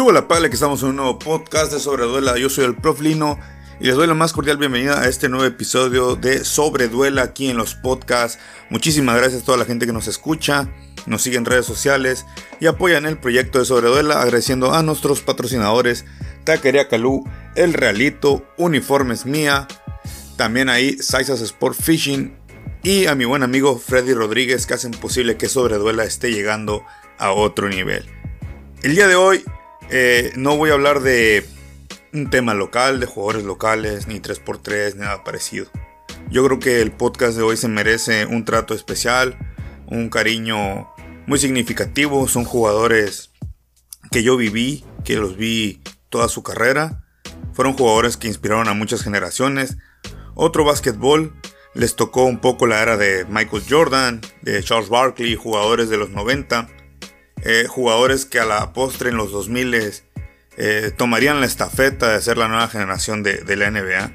Subo la pala que estamos en un nuevo podcast de Sobreduela. Yo soy el Prof Lino y les doy la más cordial bienvenida a este nuevo episodio de Sobreduela aquí en los podcasts. Muchísimas gracias a toda la gente que nos escucha, nos sigue en redes sociales y apoyan el proyecto de Sobreduela, agradeciendo a nuestros patrocinadores Taquería Calú, El Realito, Uniformes Mía, también ahí Saisas Sport Fishing y a mi buen amigo Freddy Rodríguez que hacen posible que Sobreduela esté llegando a otro nivel. El día de hoy eh, no voy a hablar de un tema local, de jugadores locales, ni 3x3, nada parecido. Yo creo que el podcast de hoy se merece un trato especial, un cariño muy significativo. Son jugadores que yo viví, que los vi toda su carrera. Fueron jugadores que inspiraron a muchas generaciones. Otro básquetbol les tocó un poco la era de Michael Jordan, de Charles Barkley, jugadores de los 90 eh, jugadores que a la postre en los 2000 eh, tomarían la estafeta de ser la nueva generación de, la NBA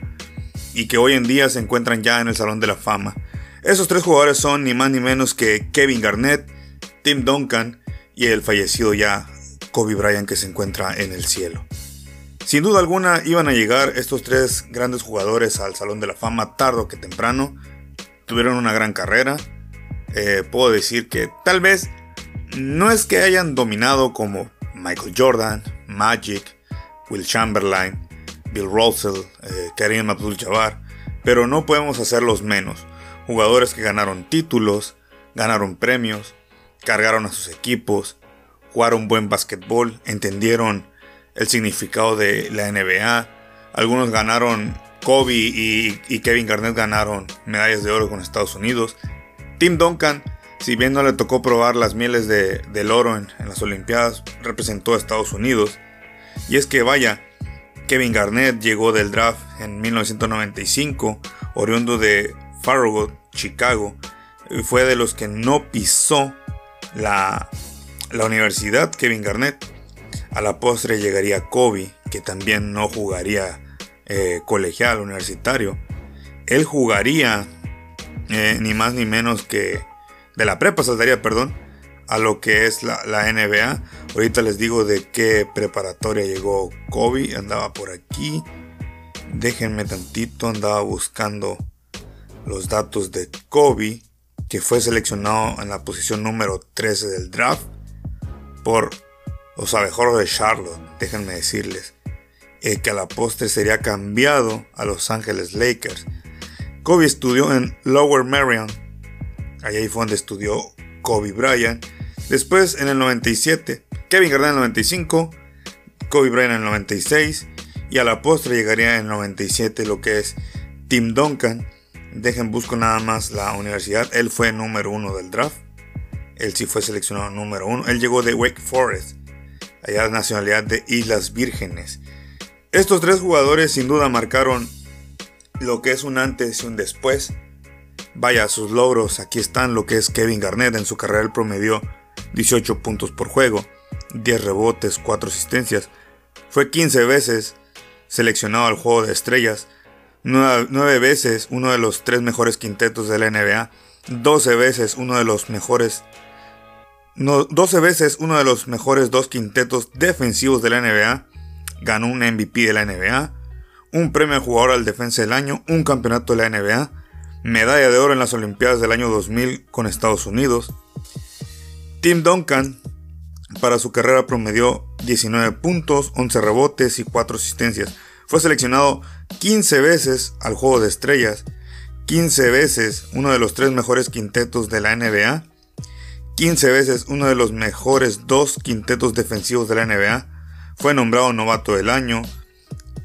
y que hoy en día se encuentran ya en el Salón de la Fama. Esos tres jugadores son ni más ni menos que Kevin Garnett, Tim Duncan y el fallecido ya Kobe Bryant que se encuentra en el cielo. Sin duda alguna iban a llegar estos tres grandes jugadores al Salón de la Fama tarde o que temprano. Tuvieron una gran carrera. Eh, puedo decir que tal vez no es que hayan dominado como Michael Jordan, Magic, Will Chamberlain, Bill Russell, eh, Karim Abdul-Jabbar, pero no podemos hacerlos menos. Jugadores que ganaron títulos, ganaron premios, cargaron a sus equipos, jugaron buen básquetbol, entendieron el significado de la NBA. Algunos ganaron, Kobe y, y Kevin Garnett ganaron medallas de oro con Estados Unidos. Tim Duncan si bien no le tocó probar las mieles de, del oro en, las Olimpiadas, representó a Estados Unidos. Y es que vaya, Kevin Garnett llegó del draft en 1995, oriundo de Farragut, Chicago, y fue de los que no pisó la, la universidad Kevin Garnett. A la postre llegaría Kobe, que también no jugaría eh, colegial universitario. Él jugaría eh, ni más ni menos que de la prepa saltaría, perdón, a lo que es la, NBA. Ahorita les digo de qué preparatoria llegó Kobe, andaba por aquí. Déjenme tantito, andaba buscando los datos de Kobe, que fue seleccionado en la posición número 13 del draft por los abejorros de Charlotte. Déjenme decirles eh, que a la postre sería cambiado a Los Ángeles Lakers. Kobe estudió en Lower Merion Ahí fue donde estudió Kobe Bryant. Después en el 97, Kevin Garnett en el 95, Kobe Bryant en el 96 y a la postre llegaría en el 97 lo que es Tim Duncan. Dejen busco nada más la universidad. Él fue número uno del draft. Él sí fue seleccionado número uno. Él llegó de Wake Forest, allá nacionalidad de Islas Vírgenes. Estos tres jugadores sin duda marcaron lo que es un antes y un después Vaya, sus logros, aquí están lo que es Kevin Garnett en su carrera, él promedió 18 puntos por juego, 10 rebotes, 4 asistencias. Fue 15 veces seleccionado al juego de estrellas, 9, veces uno de los 3 mejores quintetos de la NBA, 12 veces uno de los mejores 12 veces uno de los mejores dos quintetos defensivos de la NBA, ganó un MVP de la NBA, un premio al jugador al defensa del año, un campeonato de la NBA, medalla de oro en las Olimpiadas del año 2000 con Estados Unidos. Tim Duncan para su carrera promedió 19 puntos, 11 rebotes y 4 asistencias. Fue seleccionado 15 veces al Juego de Estrellas, 15 veces uno de los tres mejores quintetos de la NBA, 15 veces uno de los mejores dos quintetos defensivos de la NBA, fue nombrado novato del año,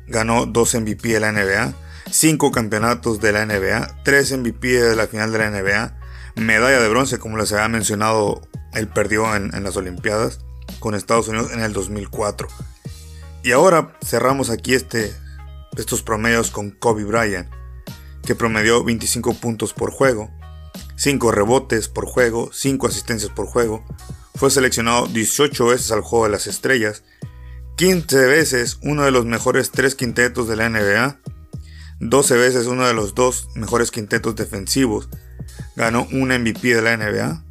ganó dos MVP de la NBA, 5 campeonatos de la NBA, 3 MVP de la final de la NBA, medalla de bronce, como les había mencionado, él perdió en, las Olimpiadas con Estados Unidos en el 2004. Y ahora cerramos aquí este, estos promedios con Kobe Bryant, que promedió 25 puntos por juego, 5 rebotes por juego, 5 asistencias por juego. Fue seleccionado 18 veces al Juego de las Estrellas, 15 veces uno de los mejores 3 quintetos de la NBA, 12 veces uno de los dos mejores quintetos defensivos. Ganó un MVP de la NBA.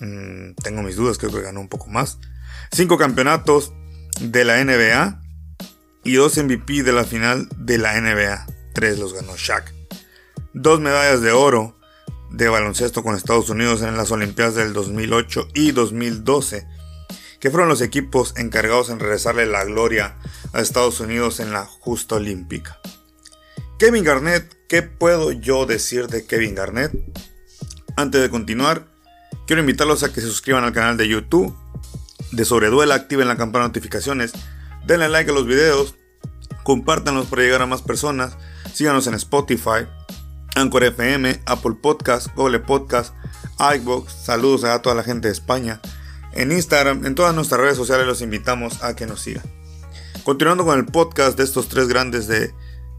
Mm, tengo mis dudas, creo que ganó un poco más. 5 campeonatos, de la NBA y dos MVP de la final de la NBA. Tres los ganó Shaq. Dos medallas de oro de baloncesto con Estados Unidos en las Olimpiadas del 2008 y 2012, que fueron los equipos encargados en regresarle la gloria a Estados Unidos en la justa olímpica. Kevin Garnett, ¿qué puedo yo decir de Kevin Garnett? Antes de continuar, quiero invitarlos a que se suscriban al canal de YouTube de Sobreduela, activen la campana de notificaciones, denle like a los videos, compártanlos para llegar a más personas, síganos en Spotify, Anchor FM, Apple Podcast, Google Podcast, iBox, saludos a toda la gente de España, en Instagram, en todas nuestras redes sociales los invitamos a que nos sigan. Continuando con el podcast de estos tres grandes de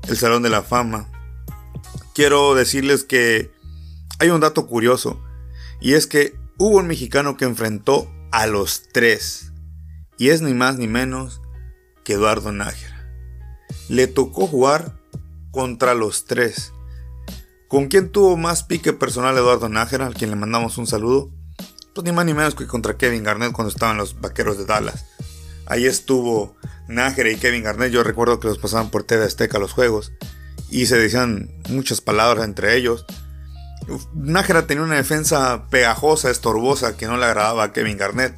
el Salón de la Fama, quiero decirles que hay un dato curioso y es que hubo un mexicano que enfrentó a los tres y es ni más ni menos que Eduardo Nájera. Le tocó jugar contra los tres. ¿Con quién tuvo más pique personal Eduardo Nájera, al quien le mandamos un saludo? Pues ni más ni menos que contra Kevin Garnett cuando estaban los vaqueros de Dallas. Ahí estuvo Nájera y Kevin Garnett. Yo recuerdo que los pasaban por TV Azteca los juegos y se decían muchas palabras entre ellos. Nájera tenía una defensa pegajosa, estorbosa, que no le agradaba a Kevin Garnett.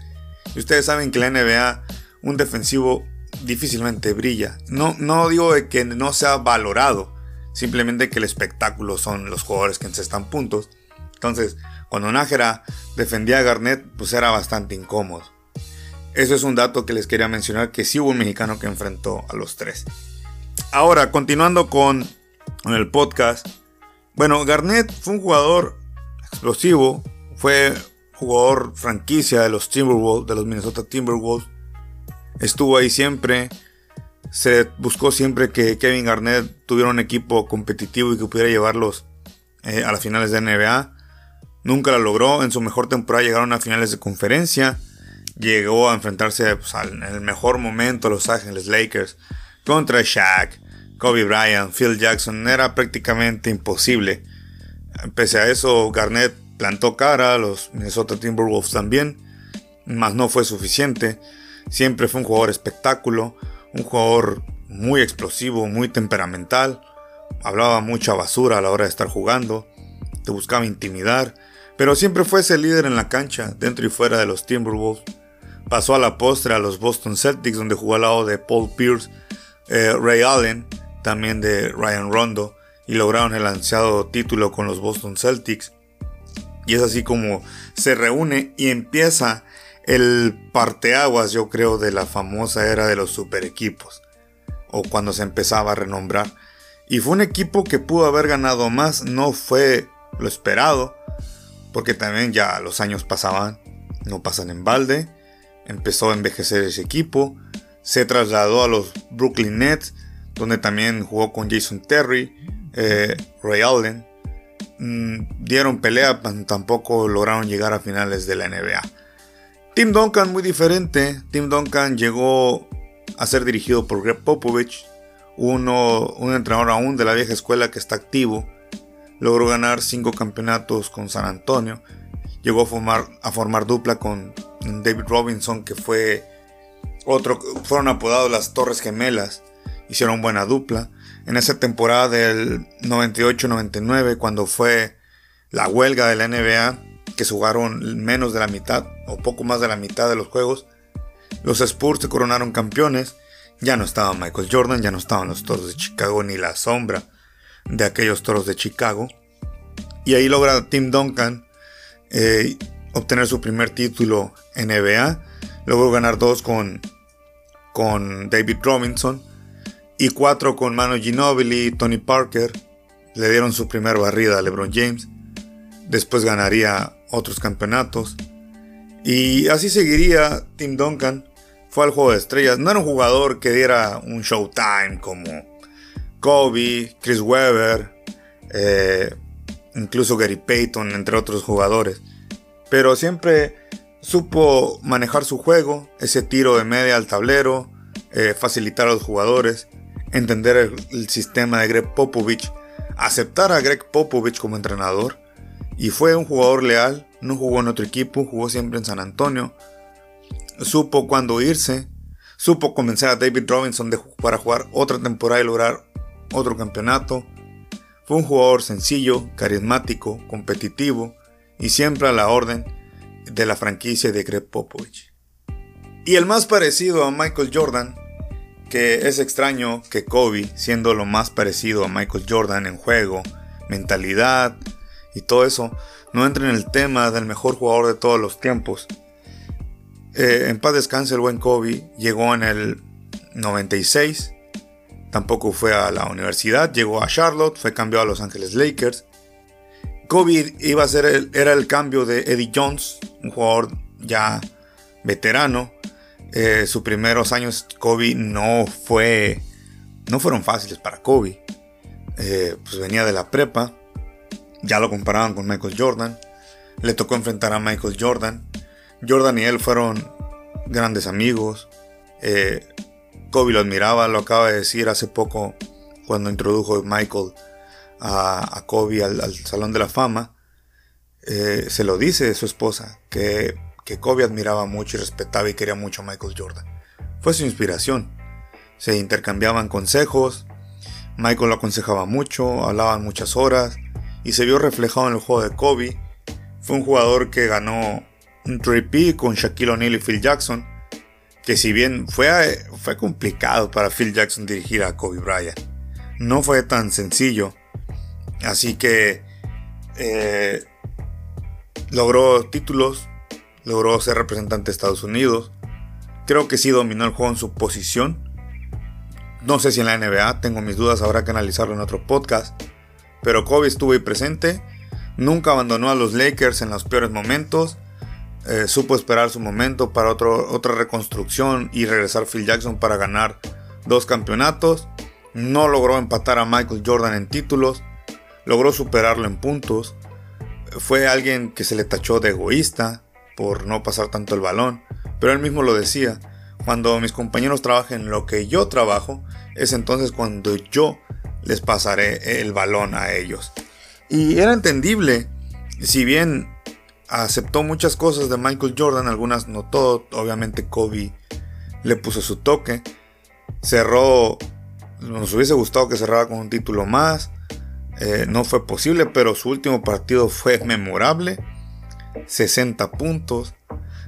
Y ustedes saben que la NBA, un defensivo difícilmente brilla. No, no digo que no sea valorado, simplemente que el espectáculo son los jugadores que encestan puntos. Entonces, cuando Nájera defendía a Garnett, pues era bastante incómodo. Eso es un dato que les quería mencionar, que sí hubo un mexicano que enfrentó a los tres. Ahora, continuando con, el podcast. Bueno, Garnett fue un jugador explosivo, fue jugador franquicia de los Timberwolves, de los Minnesota Timberwolves. Estuvo ahí siempre. Se buscó siempre que Kevin Garnett tuviera un equipo competitivo y que pudiera llevarlos eh, a las finales de NBA. Nunca lo logró. En su mejor temporada llegaron a finales de conferencia. Llegó a enfrentarse pues, en el mejor momento a Los Ángeles Lakers contra Shaq, Kobe Bryant, Phil Jackson. Era prácticamente imposible. Pese a eso, Garnett plantó cara, los Minnesota Timberwolves también, mas no fue suficiente. Siempre fue un jugador espectáculo, un jugador muy explosivo, muy temperamental. Hablaba mucha basura a la hora de estar jugando, te buscaba intimidar, pero siempre fue ese líder en la cancha, dentro y fuera de los Timberwolves. Pasó a la postre a los Boston Celtics, donde jugó al lado de Paul Pierce, eh, Ray Allen, también de Ryan Rondo, y lograron el ansiado título con los Boston Celtics. Y es así como se reúne y empieza el parteaguas, yo creo, de la famosa era de los super equipos. O cuando se empezaba a renombrar. Y fue un equipo que pudo haber ganado más, no fue lo esperado. Porque también ya los años pasaban, no pasan en balde. Empezó a envejecer ese equipo. Se trasladó a los Brooklyn Nets, donde también jugó con Jason Terry, eh, Ray Allen, Mm, dieron pelea, tampoco lograron llegar a finales de la NBA. Tim Duncan muy diferente. Tim Duncan llegó a ser dirigido por Greg Popovich, uno, un entrenador aún de la vieja escuela que está activo. Logró ganar cinco campeonatos con San Antonio. Llegó a formar, a formar dupla con David Robinson, que fue otro, fueron apodados las Torres Gemelas. Hicieron buena dupla en esa temporada del 98-99, cuando fue la huelga de la NBA, que jugaron menos de la mitad o poco más de la mitad de los juegos, los Spurs se coronaron campeones. Ya no estaba Michael Jordan, ya no estaban los toros de Chicago ni la sombra de aquellos toros de Chicago. Y ahí logra Tim Duncan eh, obtener su primer título en NBA. Logró ganar dos con, con David Robinson y cuatro con Manu Ginobili Tony Parker. Le dieron su primer barrida a LeBron James. Después ganaría otros campeonatos. Y así seguiría Tim Duncan. Fue al juego de estrellas. No era un jugador que diera un showtime como Kobe, Chris Webber, eh, incluso Gary Payton, entre otros jugadores. Pero siempre supo manejar su juego, ese tiro de media al tablero, eh, facilitar a los jugadores entender el, sistema de Greg Popovich, aceptar a Greg Popovich como entrenador y fue un jugador leal, no jugó en otro equipo, jugó siempre en San Antonio, supo cuándo irse, Supo convencer a David Robinson para jugar otra temporada y lograr otro campeonato. Fue un jugador sencillo, carismático, competitivo y siempre a la orden de la franquicia de Greg Popovich. Y el más parecido a Michael Jordan, que es extraño que Kobe, siendo lo más parecido a Michael Jordan en juego, mentalidad y todo eso, no entre en el tema del mejor jugador de todos los tiempos. Eh, en paz descanse el buen Kobe, llegó en el 96, tampoco fue a la universidad, llegó a Charlotte, fue cambiado a Los Ángeles Lakers. Kobe iba a ser el, era el cambio de Eddie Jones, un jugador ya veterano. Eh, sus primeros años Kobe no fue, no fueron fáciles para Kobe. Eh, pues venía de la prepa, ya lo comparaban con Michael Jordan. Le tocó enfrentar a Michael Jordan. Jordan y él fueron grandes amigos. Eh, Kobe lo admiraba, lo acaba de decir hace poco cuando introdujo Michael a, Kobe al, Salón de la Fama. Eh, se lo dice su esposa, que, que Kobe admiraba mucho y respetaba y quería mucho a Michael Jordan. Fue su inspiración. Se intercambiaban consejos. Michael lo aconsejaba mucho, hablaban muchas horas y se vio reflejado en el juego de Kobe. Fue un jugador que ganó un 3P con Shaquille O'Neal y Phil Jackson, que si bien fue, fue complicado para Phil Jackson dirigir a Kobe Bryant, no fue tan sencillo. Así que eh, logró títulos, logró ser representante de Estados Unidos. Creo que sí dominó el juego en su posición. No sé si en la NBA, tengo mis dudas, habrá que analizarlo en otro podcast pero Kobe estuvo ahí presente, nunca abandonó a los Lakers en los peores momentos, eh, supo esperar su momento para otra reconstrucción y regresar Phil Jackson para ganar dos campeonatos, no logró empatar a Michael Jordan en títulos, logró superarlo en puntos, fue alguien que se le tachó de egoísta por no pasar tanto el balón, pero él mismo lo decía, cuando mis compañeros trabajen en lo que yo trabajo, es entonces cuando yo les pasaré el balón a ellos. Y era entendible, si bien aceptó muchas cosas de Michael Jordan, algunas no todo, obviamente Kobe le puso su toque, cerró, nos hubiese gustado que cerrara con un título más, eh, no fue posible, pero su último partido fue memorable, 60 puntos,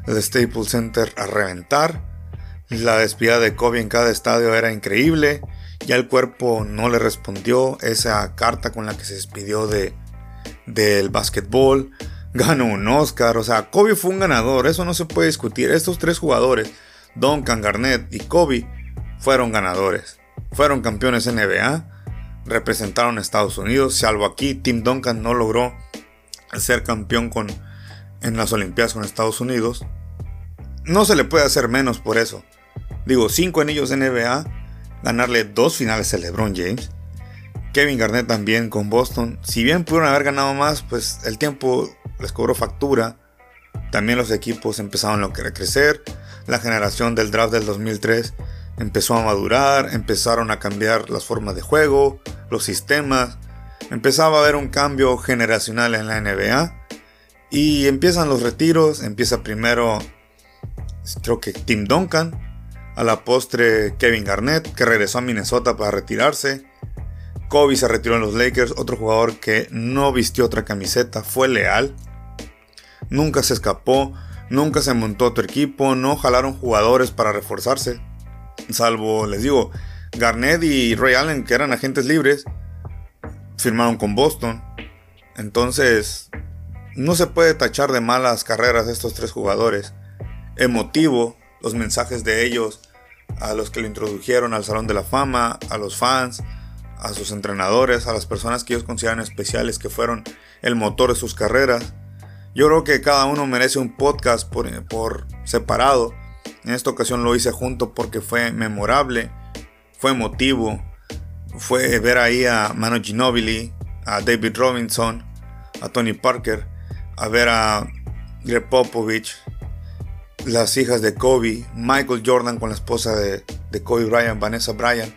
el Staples Center a reventar, la despedida de Kobe en cada estadio era increíble, ya el cuerpo no le respondió esa carta con la que se despidió de, del básquetbol. Ganó un Oscar. O sea, Kobe fue un ganador. Eso no se puede discutir. Estos tres jugadores, Duncan, Garnett y Kobe, fueron ganadores. Fueron campeones NBA. Representaron a Estados Unidos. Salvo aquí, Tim Duncan no logró ser campeón con, en las Olimpiadas con Estados Unidos. No se le puede hacer menos por eso. Digo, cinco anillos NBA ganarle dos finales a LeBron James. Kevin Garnett también con Boston. Si bien pudieron haber ganado más, pues el tiempo les cobró factura. También los equipos empezaron a crecer. La generación del draft del 2003 empezó a madurar, empezaron a cambiar las formas de juego, los sistemas. Empezaba a haber un cambio generacional en la NBA. Y empiezan los retiros. Empieza primero, creo que Tim Duncan a la postre Kevin Garnett, que regresó a Minnesota para retirarse. Kobe se retiró en los Lakers, otro jugador que no vistió otra camiseta, fue leal. Nunca se escapó, nunca se montó otro equipo, no jalaron jugadores para reforzarse. Salvo, les digo, Garnett y Ray Allen, que eran agentes libres, firmaron con Boston. Entonces, no se puede tachar de malas carreras estos tres jugadores. Emotivo, los mensajes de ellos a los que lo introdujeron al Salón de la Fama, a los fans, a sus entrenadores, a las personas que ellos consideran especiales, que fueron el motor de sus carreras. Yo creo que cada uno merece un podcast por, por separado. En esta ocasión lo hice junto porque fue memorable, fue emotivo, fue ver ahí a Manu Ginobili, a David Robinson, a Tony Parker, a ver a Greg Popovich, las hijas de Kobe, Michael Jordan con la esposa de, Kobe Bryant, Vanessa Bryant.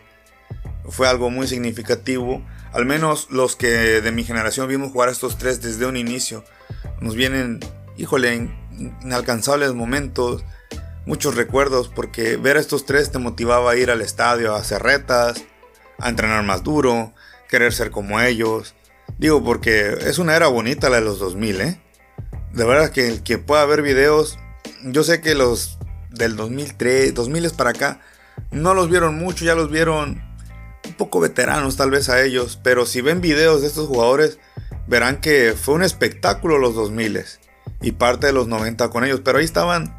Fue algo muy significativo. Al menos los que de mi generación vimos jugar a estos tres desde un inicio. Nos vienen, híjole, inalcanzables momentos. muchos recuerdos porque ver a estos tres te motivaba a ir al estadio a hacer retas, a entrenar más duro, querer ser como ellos. Digo porque es una era bonita la de los 2000, ¿eh? De verdad que el que pueda ver videos, yo sé que los del 2003, 2000 es para acá, no los vieron mucho, ya los vieron un poco veteranos tal vez a ellos, pero si ven videos de estos jugadores, verán que fue un espectáculo los 2000 y parte de los 90 con ellos, pero ahí estaban,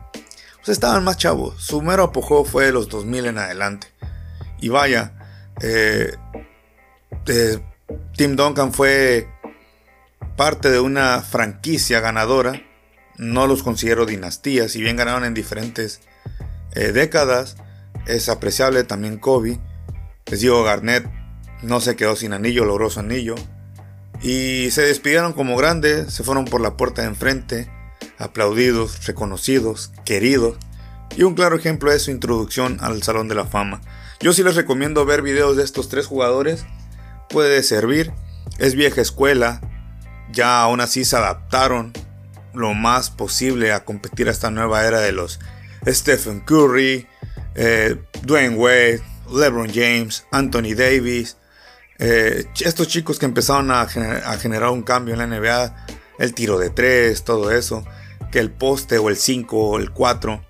pues estaban más chavos. Su mero apogeo fue de los 2000 en adelante. Y vaya, eh, eh, Tim Duncan fue parte de una franquicia ganadora. No los considero dinastías, si bien ganaron en diferentes eh, décadas. Es apreciable también Kobe. Les digo, Garnett no se quedó sin anillo, logró su anillo. Y se despidieron como grandes, se fueron por la puerta de enfrente, aplaudidos, reconocidos, queridos. Y un claro ejemplo es su introducción al Salón de la Fama. Yo sí les recomiendo ver videos de estos tres jugadores. Puede servir. Es vieja escuela. Ya aún así se adaptaron lo más posible a competir a esta nueva era de los Stephen Curry, eh, Dwayne Wade, LeBron James, Anthony Davis, eh, estos chicos que empezaron a, generar un cambio en la NBA, el tiro de tres, todo eso, que el poste o el 5 o el 4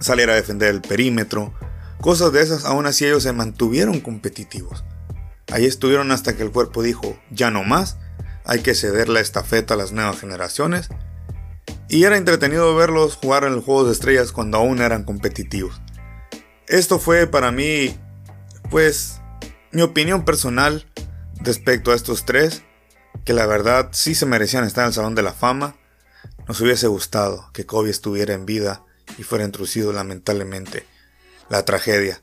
saliera a defender el perímetro, cosas de esas, aún así ellos se mantuvieron competitivos. Ahí estuvieron hasta que el cuerpo dijo, ya no más, hay que ceder la estafeta a las nuevas generaciones. Y era entretenido verlos jugar en los Juegos de Estrellas cuando aún eran competitivos. Esto fue para mí, pues, mi opinión personal respecto a estos tres, que la verdad sí se merecían estar en el Salón de la Fama, nos hubiese gustado que Kobe estuviera en vida y fuera introducido lamentablemente. La tragedia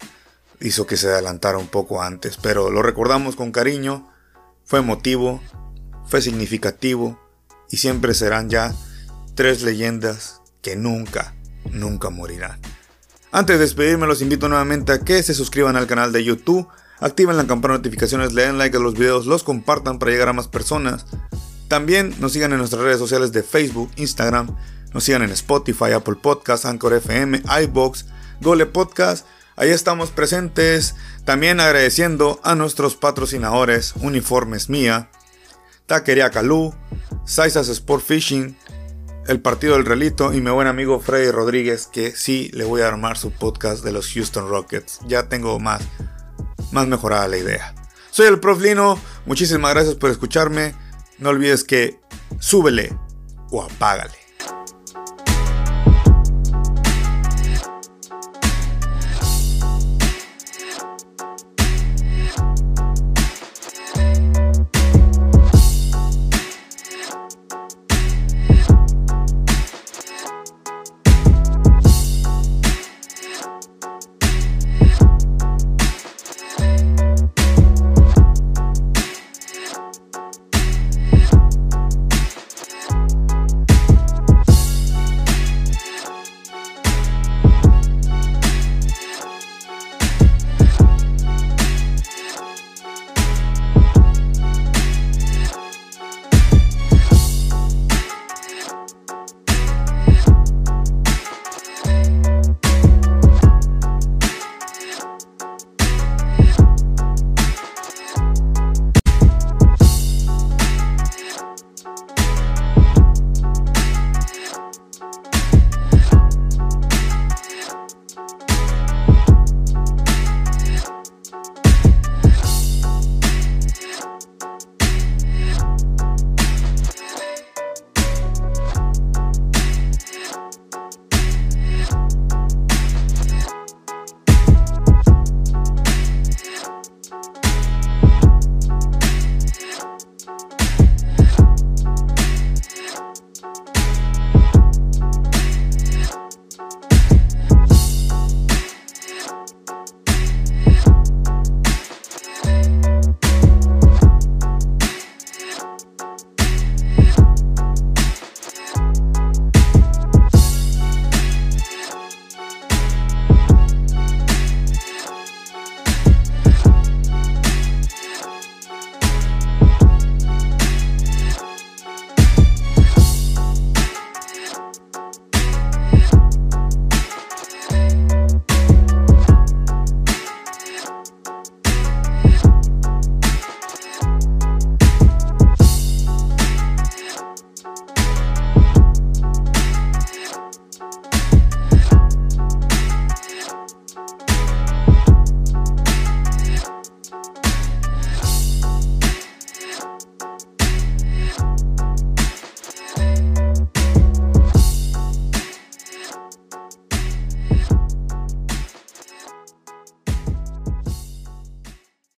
hizo que se adelantara un poco antes, pero lo recordamos con cariño, fue emotivo, fue significativo y siempre serán ya tres leyendas que nunca, nunca morirán. Antes de despedirme los invito nuevamente a que se suscriban al canal de YouTube, activen la campana de notificaciones, le den like a los videos, los compartan para llegar a más personas. También nos sigan en nuestras redes sociales de Facebook, Instagram, nos sigan en Spotify, Apple Podcasts, Anchor FM, iBox, Gole Podcast. Ahí estamos presentes. También agradeciendo a nuestros patrocinadores, Uniformes Mía, Taquería Calú, Saisas Sport Fishing, El Partido del Relito y mi buen amigo Freddy Rodríguez, que sí le voy a armar su podcast de los Houston Rockets. Ya tengo más más mejorada la idea. Soy el Prof Lino, muchísimas gracias por escucharme. No olvides que súbele o apágale.